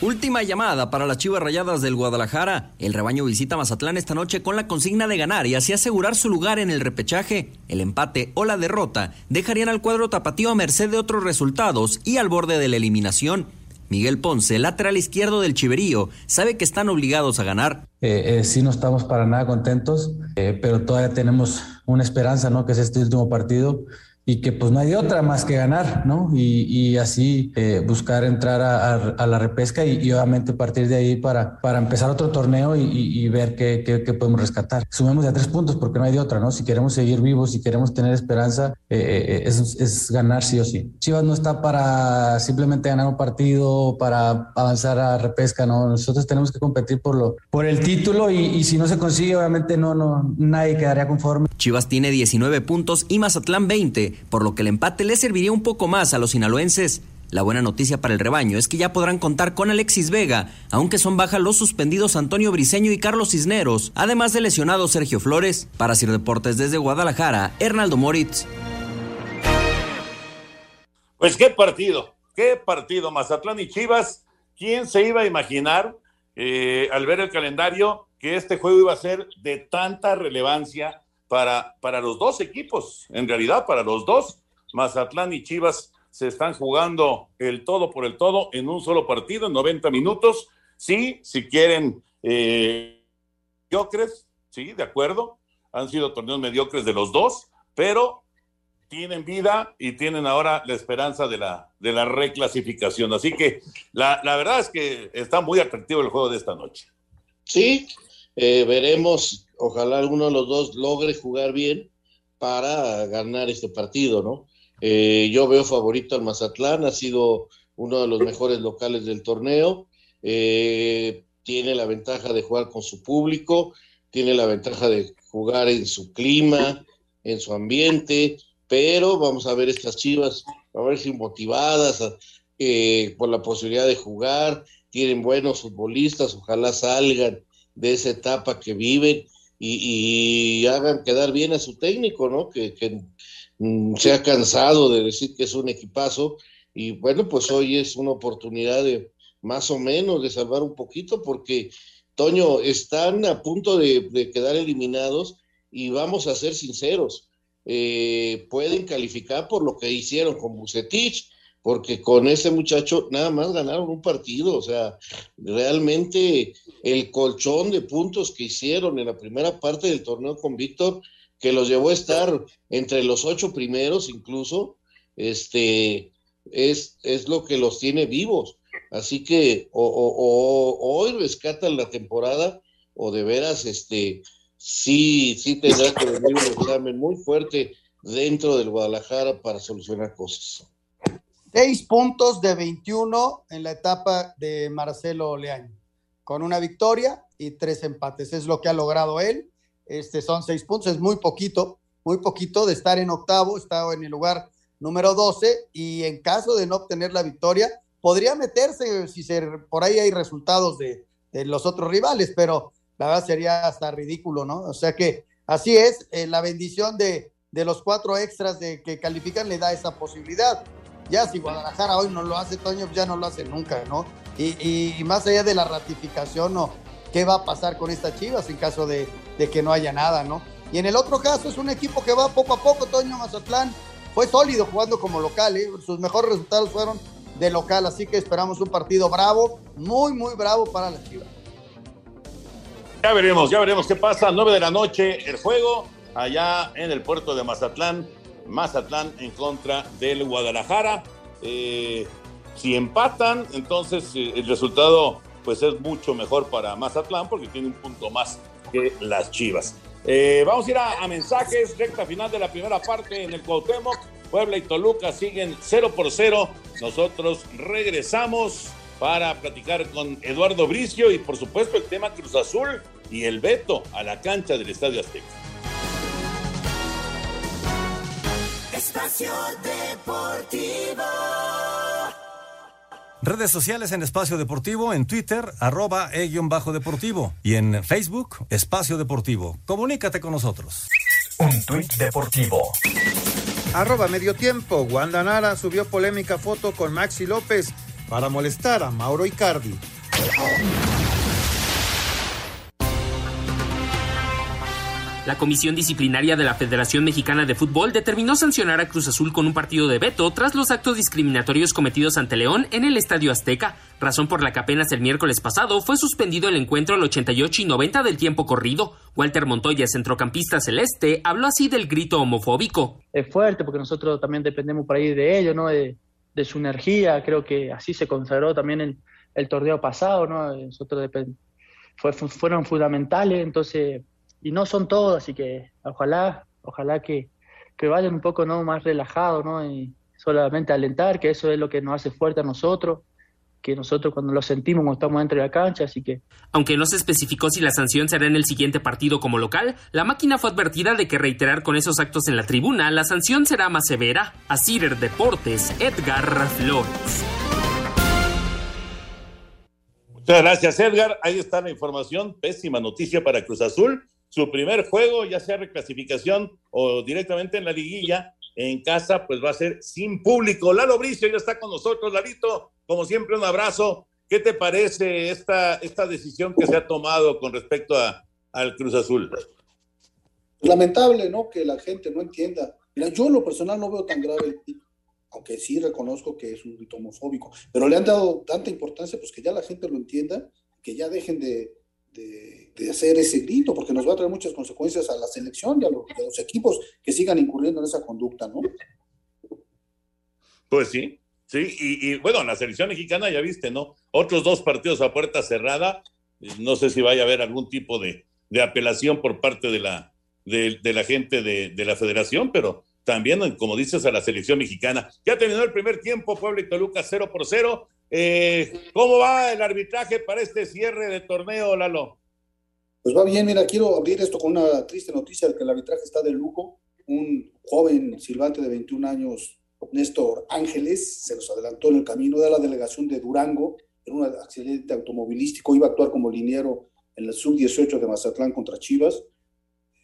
Última llamada para las Chivas Rayadas del Guadalajara. El rebaño visita Mazatlán esta noche con la consigna de ganar y así asegurar su lugar en el repechaje. El empate o la derrota dejarían al cuadro tapatío a merced de otros resultados y al borde de la eliminación. Miguel Ponce, lateral izquierdo del Chiverío, sabe que están obligados a ganar. Eh, eh, sí, no estamos para nada contentos, eh, pero todavía tenemos una esperanza, ¿no? Que es este último partido y que pues no hay de otra más que ganar, ¿no? Y, y así eh, buscar entrar a, la repesca y, y, obviamente partir de ahí para, para empezar otro torneo y, ver qué, qué, podemos rescatar. Sumemos de tres puntos porque no hay de otra, ¿no? Si queremos seguir vivos, si queremos tener esperanza, eh, eh, es, es, ganar sí o sí. Chivas no está para simplemente ganar un partido, para avanzar a repesca, ¿no? Nosotros tenemos que competir por, lo, por el título y, si no se consigue, obviamente no, no, nadie quedaría conforme. Chivas tiene 19 puntos y Mazatlán 20 por lo que el empate le serviría un poco más a los sinaloenses. La buena noticia para el rebaño es que ya podrán contar con Alexis Vega, aunque son bajas los suspendidos Antonio Briseño y Carlos Cisneros, además de lesionado Sergio Flores. Para Sir Deportes desde Guadalajara, Hernaldo Moritz. Pues qué partido, qué partido, Mazatlán y Chivas. ¿Quién se iba a imaginar eh, al ver el calendario que este juego iba a ser de tanta relevancia para, para los dos equipos, en realidad para los dos, Mazatlán y Chivas se están jugando el todo por el todo en un solo partido, en 90 minutos. Sí, si quieren eh, mediocres, sí, de acuerdo. Han sido torneos mediocres de los dos, pero tienen vida y tienen ahora la esperanza de la, de la reclasificación. Así que la, la verdad es que está muy atractivo el juego de esta noche. Sí, eh, veremos ojalá alguno de los dos logre jugar bien para ganar este partido, ¿no? Eh, yo veo favorito al Mazatlán, ha sido uno de los mejores locales del torneo, eh, tiene la ventaja de jugar con su público, tiene la ventaja de jugar en su clima, en su ambiente, pero vamos a ver estas chivas, a ver si motivadas eh, por la posibilidad de jugar, tienen buenos futbolistas, ojalá salgan de esa etapa que viven y, hagan quedar bien a su técnico, ¿no? Que, mm, se ha cansado de decir que es un equipazo y bueno, pues hoy es una oportunidad de más o menos de salvar un poquito porque, Toño, están a punto de, quedar eliminados y vamos a ser sinceros, eh, pueden calificar por lo que hicieron con Bucetich, porque con ese muchacho nada más ganaron un partido, o sea, realmente el colchón de puntos que hicieron en la primera parte del torneo con Víctor, que los llevó a estar entre los ocho primeros incluso, este, es, es lo que los tiene vivos. Así que o, hoy rescatan la temporada o de veras, este, sí, sí tendrá que venir un examen muy fuerte dentro del Guadalajara para solucionar cosas. Seis puntos de 21 en la etapa de Marcelo Leaño, con una victoria y tres empates. Es lo que ha logrado él. Este son seis puntos, es muy poquito, muy poquito de estar en octavo, estaba en el lugar número 12 y en caso de no obtener la victoria, podría meterse si se, por ahí hay resultados de, de, los otros rivales, pero la verdad sería hasta ridículo, ¿no? O sea que así es, eh, la bendición de, de los cuatro extras de que califican le da esa posibilidad. Ya si Guadalajara hoy no lo hace, Toño, ya no lo hace nunca, ¿no? Y, más allá de la ratificación, ¿no? ¿Qué va a pasar con estas chivas en caso de, de, que no haya nada, ¿no? Y en el otro caso es un equipo que va poco a poco, Toño Mazatlán, fue sólido jugando como local, ¿eh? sus mejores resultados fueron de local, así que esperamos un partido bravo, muy, muy bravo para las chivas. Ya veremos, ya veremos qué pasa. 9 de la noche el juego allá en el puerto de Mazatlán. Mazatlán en contra del Guadalajara. Eh, si empatan, entonces eh, el resultado pues es mucho mejor para Mazatlán porque tiene un punto más que las Chivas. Eh, vamos a ir a, mensajes, recta final de la primera parte en el Cuauhtémoc. Puebla y Toluca siguen 0 por 0. Nosotros regresamos para platicar con Eduardo Bricio y por supuesto el tema Cruz Azul y el veto a la cancha del Estadio Azteca. Espacio Deportivo. Redes sociales en Espacio Deportivo, en Twitter, arroba e-deportivo y en Facebook, Espacio Deportivo. Comunícate con nosotros. Un tuit deportivo. Arroba medio tiempo. Wanda Nara subió polémica foto con Maxi López para molestar a Mauro Icardi. La Comisión Disciplinaria de la Federación Mexicana de Fútbol determinó sancionar a Cruz Azul con un partido de veto tras los actos discriminatorios cometidos ante León en el Estadio Azteca, razón por la que apenas el miércoles pasado fue suspendido el encuentro al 88 y 90 del tiempo corrido. Walter Montoya, centrocampista celeste, habló así del grito homofóbico. Es fuerte porque nosotros también dependemos por ahí de ellos, ¿no? De, su energía, creo que así se consagró también el torneo pasado, ¿no? Nosotros fue, fueron fundamentales, entonces y no son todos, así que ojalá, ojalá que, que vayan un poco ¿no? más relajados, ¿no? Y solamente alentar, que eso es lo que nos hace fuerte a nosotros, que nosotros cuando lo sentimos cuando estamos dentro de la cancha, así que... Aunque no se especificó si la sanción será en el siguiente partido como local, la máquina fue advertida de que reiterar con esos actos en la tribuna, la sanción será más severa. A Cider Deportes, Edgar Flores. Muchas gracias, Edgar. Ahí está la información. Pésima noticia para Cruz Azul su primer juego, ya sea reclasificación o directamente en la liguilla, en casa, pues va a ser sin público. Lalo Bricio ya está con nosotros, Lalito, como siempre, un abrazo. ¿Qué te parece esta, esta decisión que se ha tomado con respecto a, al Cruz Azul? Lamentable, ¿no? Que la gente no entienda. Mira, yo lo personal no veo tan grave, aunque sí reconozco que es un grito homofóbico, pero le han dado tanta importancia, pues que ya la gente lo entienda, que ya dejen de, de, hacer ese grito, porque nos va a traer muchas consecuencias a la selección y a, los, equipos que sigan incurriendo en esa conducta, ¿no? Pues sí, sí, y, bueno, la selección mexicana ya viste, ¿no? Otros dos partidos a puerta cerrada, no sé si vaya a haber algún tipo de, apelación por parte de la, de, la gente de, de, la federación, pero también, como dices, a la selección mexicana. Ya terminó el primer tiempo, Puebla y Toluca 0 por 0. Eh, ¿Cómo va el arbitraje para este cierre de torneo, Lalo? Pues va bien, mira, quiero abrir esto con una triste noticia que el arbitraje está de lujo. un joven silbante de 21 años, Néstor Ángeles, se los adelantó en el camino de la delegación de Durango en un accidente automovilístico, iba a actuar como liniero en el sub-18 de Mazatlán contra Chivas.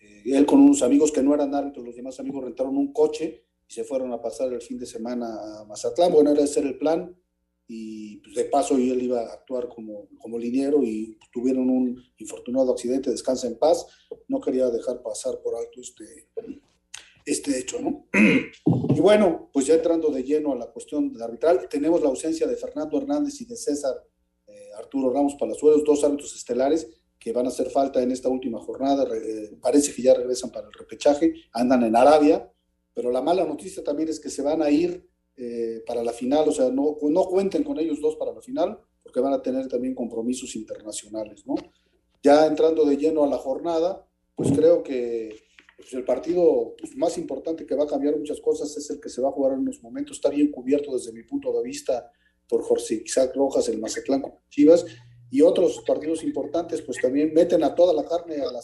Eh, él con unos amigos que no eran árbitros, los demás amigos rentaron un coche y se fueron a pasar el fin de semana a Mazatlán. Bueno, era ese el plan y pues, de paso él iba a actuar como, como liniero y tuvieron un infortunado accidente, descansa en paz. No quería dejar pasar por alto este, este hecho, ¿no? Y bueno, pues ya entrando de lleno a la cuestión arbitral, tenemos la ausencia de Fernando Hernández y de César eh, Arturo Ramos Palazuelos, dos árbitros estelares que van a hacer falta en esta última jornada. Eh, parece que ya regresan para el repechaje, andan en Arabia, pero la mala noticia también es que se van a ir eh, para la final, o sea, no, no cuenten con ellos dos para la final, porque van a tener también compromisos internacionales, ¿no? Ya entrando de lleno a la jornada, pues creo que pues, el partido pues, más importante que va a cambiar muchas cosas es el que se va a jugar en unos momentos. Está bien cubierto desde mi punto de vista por Jorge Isaac Rojas, el Mazatlán con Chivas, y otros partidos importantes, pues también meten a toda la carne a la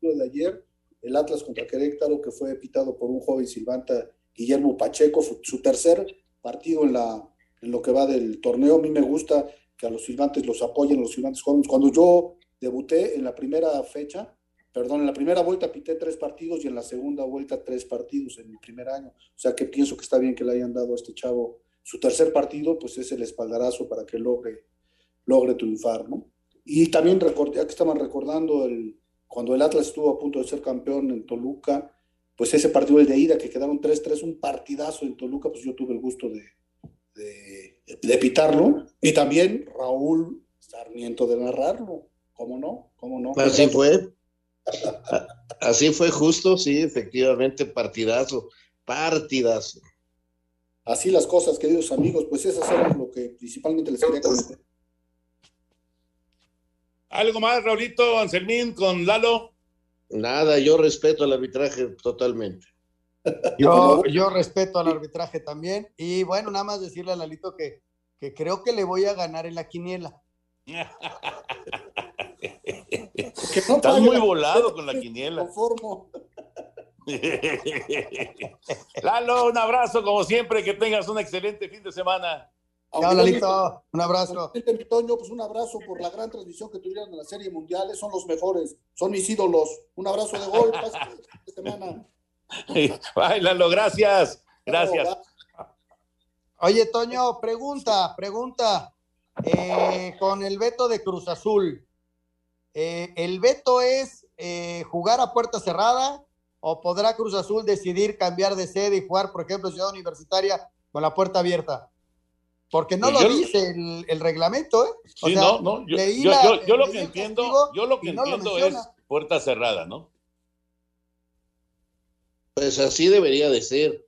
de ayer, el Atlas contra Querétaro, que fue pitado por un joven Silvanta Guillermo Pacheco, su tercer partido en, la, en lo que va del torneo. A mí me gusta que a los silbantes los apoyen, los silbantes jóvenes. Cuando yo debuté en la primera fecha, perdón, en la primera vuelta pité tres partidos y en la segunda vuelta tres partidos en mi primer año. O sea que pienso que está bien que le hayan dado a este chavo su tercer partido, pues es el espaldarazo para que logre, logre triunfar, ¿no? Y también recordé, que estaban recordando el, cuando el Atlas estuvo a punto de ser campeón en Toluca, pues ese partido el de ida, que quedaron 3-3, un partidazo en Toluca, pues yo tuve el gusto de, de, de pitarlo. Y también Raúl Sarmiento de narrarlo. ¿Cómo no? ¿Cómo no? Así fue. Así fue justo, sí, efectivamente, partidazo, partidazo. Así las cosas, queridos amigos, pues eso es lo que principalmente les quería comentar. ¿Algo más, Raulito, Anselmín, con Lalo? Nada, yo respeto el arbitraje totalmente. Yo, yo respeto al arbitraje también. Y bueno, nada más decirle a Lalito que, que creo que le voy a ganar en la quiniela. Estás muy volado con la quiniela. Lalo, un abrazo como siempre, que tengas un excelente fin de semana. Chao, Lalito, un abrazo. Toño, pues un abrazo por la gran transmisión que tuvieron en la serie mundial, son los mejores, son mis ídolos. Un abrazo de gol, semana. Ay, Lalo, gracias, gracias. Oye, Toño, pregunta, pregunta. Eh, con el veto de Cruz Azul, eh, ¿el veto es eh, jugar a puerta cerrada o podrá Cruz Azul decidir cambiar de sede y jugar, por ejemplo, Ciudad Universitaria con la puerta abierta? Porque no Pues lo yo- dice el, el reglamento, ¿eh? O Sí, sea, no, no, yo, leí yo- la- yo- yo lo que entiendo, yo lo que y no lo entiendo es puerta cerrada, ¿no? Pues así debería de ser.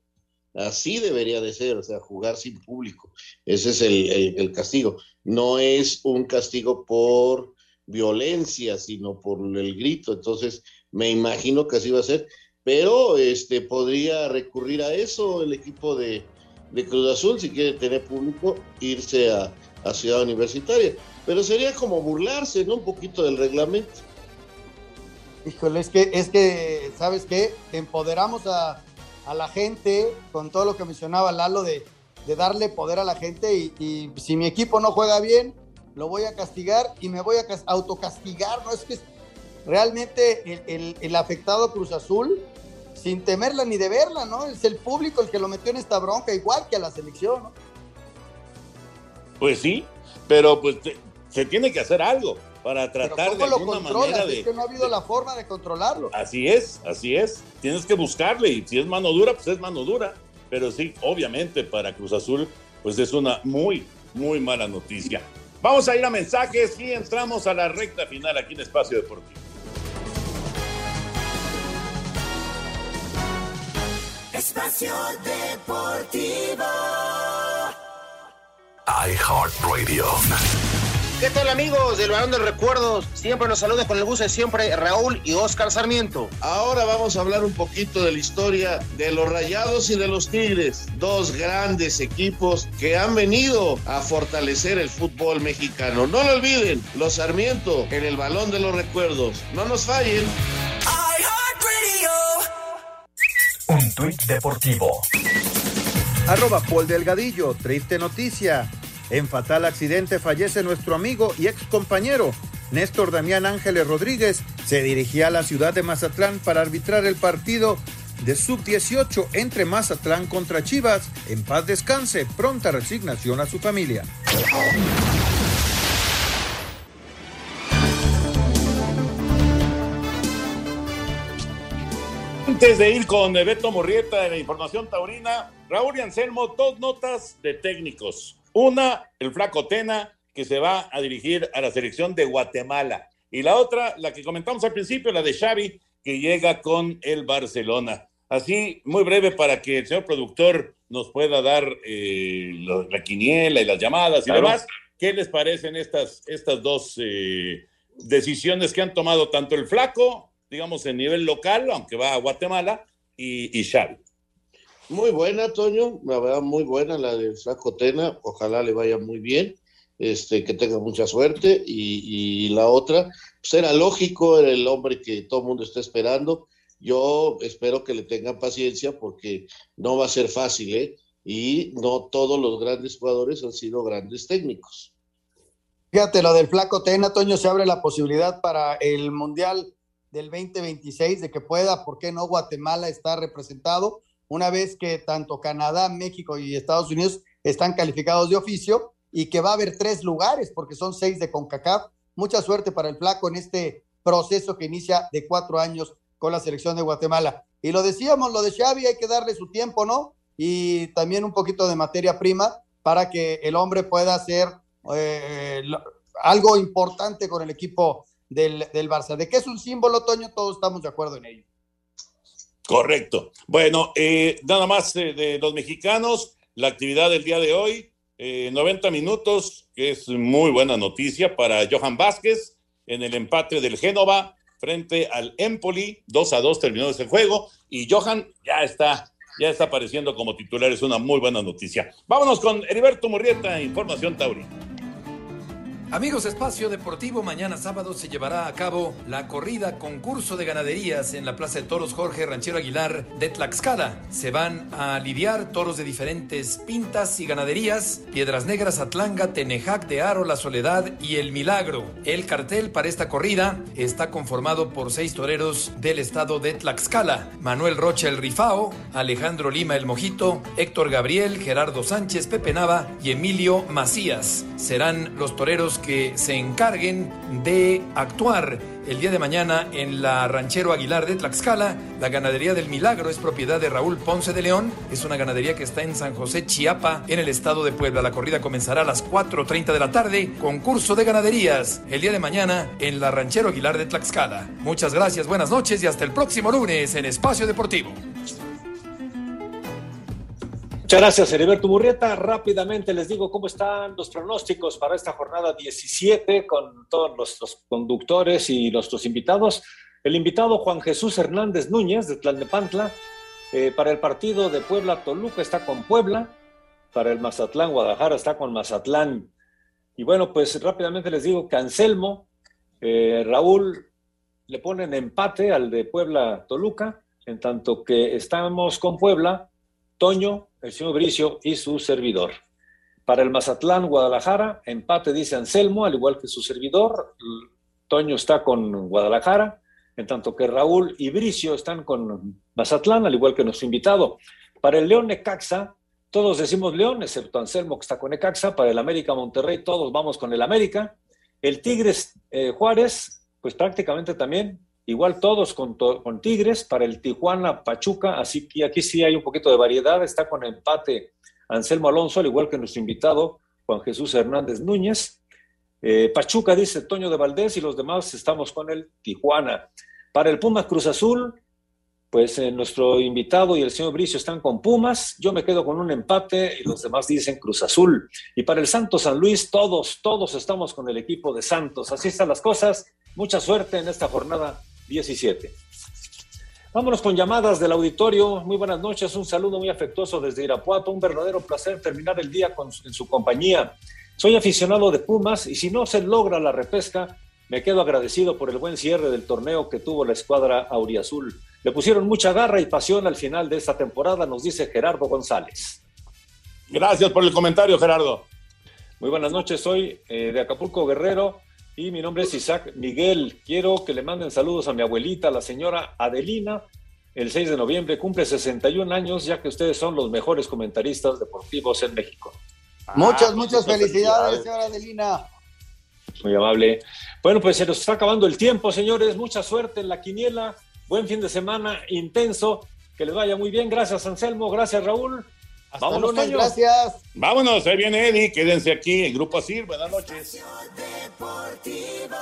Así debería de ser, o sea, jugar sin público. Ese es el, el- el castigo. No es un castigo por violencia, sino por el grito. Entonces, me imagino que así va a ser. Pero este podría recurrir a eso el equipo de, de Cruz Azul, si quiere tener público, irse a, a Ciudad Universitaria. Pero sería como burlarse, ¿no? Un poquito del reglamento. Híjole, es que, es que, ¿sabes qué? Empoderamos a, a la gente con todo lo que mencionaba Lalo de, de darle poder a la gente y, si mi equipo no juega bien, lo voy a castigar y me voy a cas- autocastigar, ¿no? Es que realmente el- el afectado Cruz Azul, sin temerla ni de verla, ¿no? Es el público el que lo metió en esta bronca, igual que a la selección, ¿no? Pues sí, pero pues te- se tiene que hacer algo para tratar de ¿Cómo lo alguna manera de... Es que no ha habido la forma de controlarlo. Así es, así es. Tienes que buscarle y si es mano dura, pues es mano dura. Pero sí, obviamente para Cruz Azul, pues es una muy, muy mala noticia. Vamos a ir a mensajes y entramos a la recta final aquí en Espacio Deportivo. Espacio Deportivo. iHeartRadio. ¿Qué tal amigos del Balón de Recuerdos? Siempre los saludos con el gusto de siempre Raúl y Oscar Sarmiento. Ahora vamos a hablar un poquito de la historia de los Rayados y de los Tigres, dos grandes equipos que han venido a fortalecer el fútbol mexicano. No lo olviden, los Sarmiento en el Balón de los Recuerdos. No nos fallen. Tuit deportivo. Arroba Paul Delgadillo, triste noticia. En fatal accidente fallece nuestro amigo y ex compañero Néstor Damián Ángeles Rodríguez. Se dirigía a la ciudad de Mazatlán para arbitrar el partido de sub-18 entre Mazatlán contra Chivas. En paz descanse, pronta resignación a su familia. Antes de ir con Beto Morrieta en la información taurina, Raúl y Anselmo, dos notas de técnicos. Una, el flaco Tena, que se va a dirigir a la selección de Guatemala. Y la otra, la que comentamos al principio, la de Xavi, que llega con el Barcelona. Así, muy breve para que el señor productor nos pueda dar eh, la quiniela y las llamadas y demás. ¿Qué les parecen estas, estas dos eh, decisiones que han tomado tanto el flaco digamos, en nivel local, aunque va a Guatemala, y, y Xavi. Muy buena, Toño, la verdad, muy buena la de Flaco Tena, ojalá le vaya muy bien, este, que tenga mucha suerte, y, y la otra, pues era lógico, era el hombre que todo el mundo está esperando, yo espero que le tengan paciencia porque no va a ser fácil, ¿eh? Y no todos los grandes jugadores han sido grandes técnicos. Fíjate, lo del flaco Tena, Toño, se abre la posibilidad para el Mundial del 2026 de que pueda, ¿por qué no? Guatemala está representado, una vez que tanto Canadá, México y Estados Unidos están calificados de oficio y que va a haber tres lugares porque son seis de CONCACAF. Mucha suerte para el flaco en este proceso que inicia de cuatro años con la selección de Guatemala. Y lo decíamos, lo de Xavi hay que darle su tiempo, ¿no? Y también un poquito de materia prima para que el hombre pueda hacer eh, algo importante con el equipo del, del Barça. De que es un símbolo, Toño, todos estamos de acuerdo en ello. Correcto. Bueno, eh, nada más eh, de los mexicanos, la actividad del día de hoy, eh, 90 minutos, que es muy buena noticia para Johan Vázquez en el empate del Génova frente al Empoli, 2 a 2 terminó ese juego y Johan ya está ya está apareciendo como titular, es una muy buena noticia. Vámonos con Heriberto Murrieta, Información Tauri. Amigos Espacio Deportivo, mañana sábado se llevará a cabo la corrida concurso de ganaderías en la Plaza de Toros Jorge Ranchero Aguilar de Tlaxcala. Se van a lidiar toros de diferentes pintas y ganaderías, Piedras Negras, Atlanga, Tenejac de Aro, La Soledad y El Milagro. El cartel para esta corrida está conformado por seis toreros del estado de Tlaxcala. Manuel Rocha el Rifao, Alejandro Lima el Mojito, Héctor Gabriel, Gerardo Sánchez, Pepe Nava y Emilio Macías. Serán los toreros que se encarguen de actuar el día de mañana en la Ranchero Aguilar de Tlaxcala. La ganadería del Milagro es propiedad de Raúl Ponce de León. Es una ganadería que está en San José, Chiapa, en el estado de Puebla. La corrida comenzará a las 4.30 de la tarde. Concurso de ganaderías el día de mañana en la Ranchero Aguilar de Tlaxcala. Muchas gracias, buenas noches y hasta el próximo lunes en Espacio Deportivo. Muchas gracias, Heriberto Burrieta. Rápidamente les digo cómo están los pronósticos para esta jornada 17 con todos los conductores y nuestros invitados. El invitado Juan Jesús Hernández Núñez de Tlalnepantla. Eh, para el partido de Puebla-Toluca está con Puebla. Para el Mazatlán-Guadalajara está con Mazatlán. Y bueno, pues rápidamente les digo que Anselmo, eh, Raúl le ponen empate al de Puebla-Toluca, en tanto que estamos con Puebla, Toño, el señor Bricio y su servidor. Para el Mazatlán, Guadalajara, empate dice Anselmo, al igual que su servidor. Toño está con Guadalajara, en tanto que Raúl y Bricio están con Mazatlán, al igual que nuestro invitado. Para el León Necaxa, todos decimos León, excepto Anselmo que está con Necaxa. Para el América Monterrey, todos vamos con el América. El Tigres eh, Juárez, pues prácticamente también Igual todos con, con, Tigres, para el Tijuana, Pachuca, así que aquí sí hay un poquito de variedad, está con empate Anselmo Alonso, al igual que nuestro invitado Juan Jesús Hernández Núñez. Eh, Pachuca dice Toño de Valdés y los demás estamos con el Tijuana. Para el Pumas Cruz Azul, pues eh, nuestro invitado y el señor Bricio están con Pumas, yo me quedo con un empate y los demás dicen Cruz Azul. Y para el Santos San Luis, todos, todos estamos con el equipo de Santos. Así están las cosas. Mucha suerte en esta jornada 17. Vámonos con llamadas del auditorio. Muy buenas noches, un saludo muy afectuoso desde Irapuato. Un verdadero placer terminar el día con, en su compañía. Soy aficionado de Pumas y si no se logra la repesca, me quedo agradecido por el buen cierre del torneo que tuvo la escuadra Auriazul. le pusieron mucha garra y pasión al final de esta temporada, nos dice Gerardo González. Gracias por el comentario, Gerardo. Muy buenas noches, soy eh, de Acapulco Guerrero y mi nombre es Isaac Miguel. Quiero que le manden saludos a mi abuelita, la señora Adelina. El 6 de noviembre cumple 61 años, ya que ustedes son los mejores comentaristas deportivos en México. Muchas, muchas felicidades, señora Adelina. Muy amable. Bueno, pues se nos está acabando el tiempo, señores. Mucha suerte en la quiniela. Buen fin de semana intenso. Que les vaya muy bien. Gracias, Anselmo. Gracias, Raúl. Hasta Vámonos, lunes, gracias. Vámonos, ahí viene Eddie. Quédense aquí en Grupo Asir. Buenas noches. Deportivo.